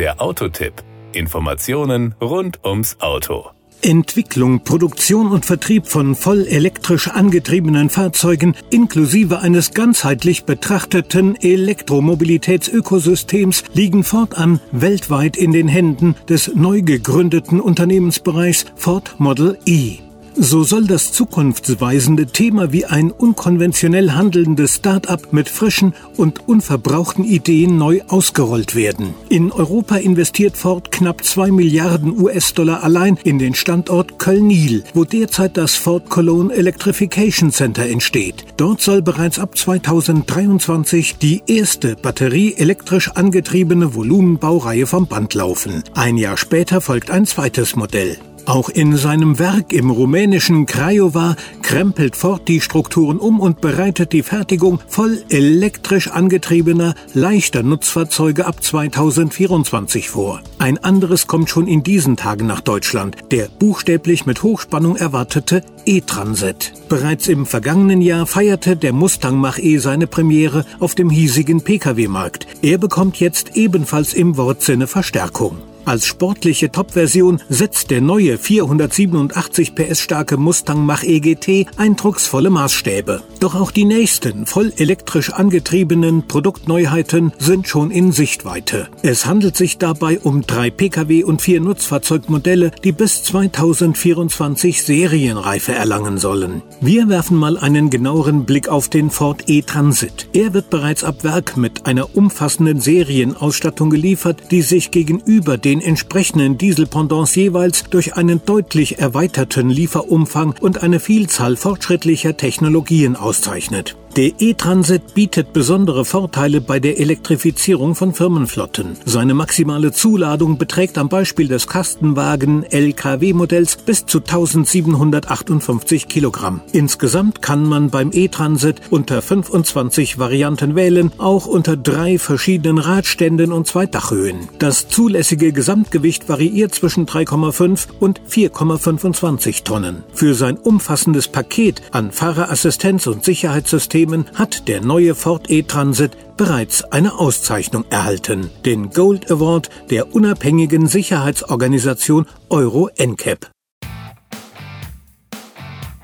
Der Autotipp. Informationen rund ums Auto. Entwicklung, Produktion und Vertrieb von voll elektrisch angetriebenen Fahrzeugen inklusive eines ganzheitlich betrachteten Elektromobilitätsökosystems liegen fortan weltweit in den Händen des neu gegründeten Unternehmensbereichs Ford Model E. So soll das zukunftsweisende Thema wie ein unkonventionell handelndes Start-up mit frischen und unverbrauchten Ideen neu ausgerollt werden. In Europa investiert Ford knapp 2 Milliarden US-Dollar allein in den Standort Köln-Nil, wo derzeit das Ford Cologne Electrification Center entsteht. Dort soll bereits ab 2023 die erste batterieelektrisch angetriebene Volumenbaureihe vom Band laufen. Ein Jahr später folgt ein zweites Modell. Auch in seinem Werk im rumänischen Craiova krempelt Ford die Strukturen um und bereitet die Fertigung voll elektrisch angetriebener, leichter Nutzfahrzeuge ab 2024 vor. Ein anderes kommt schon in diesen Tagen nach Deutschland, der buchstäblich mit Hochspannung erwartete E-Transit. Bereits im vergangenen Jahr feierte der Mustang Mach-E seine Premiere auf dem hiesigen Pkw-Markt. Er bekommt jetzt ebenfalls im Wortsinne Verstärkung. Als sportliche Top-Version setzt der neue 487 PS starke Mustang Mach-E GT eindrucksvolle Maßstäbe. Doch auch die nächsten voll elektrisch angetriebenen Produktneuheiten sind schon in Sichtweite. Es handelt sich dabei um drei Pkw und vier Nutzfahrzeugmodelle, die bis 2024 Serienreife erlangen sollen. Wir werfen mal einen genaueren Blick auf den Ford E-Transit. Er wird bereits ab Werk mit einer umfassenden Serienausstattung geliefert, die sich gegenüber den den entsprechenden Dieselpendants jeweils durch einen deutlich erweiterten Lieferumfang und eine Vielzahl fortschrittlicher Technologien auszeichnet. Der E-Transit bietet besondere Vorteile bei der Elektrifizierung von Firmenflotten. Seine maximale Zuladung beträgt am Beispiel des Kastenwagen LKW-Modells bis zu 1758 Kilogramm. Insgesamt kann man beim E-Transit unter 25 Varianten wählen, auch unter drei verschiedenen Radständen und zwei Dachhöhen. Das zulässige Gesamtgewicht variiert zwischen 3,5 und 4,25 Tonnen. Für sein umfassendes Paket an Fahrerassistenz und Sicherheitssystem Themen hat der neue Ford E-Transit bereits eine Auszeichnung erhalten, den Gold Award der unabhängigen Sicherheitsorganisation Euro NCAP.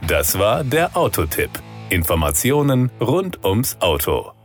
Das war der Autotipp. Informationen rund ums Auto.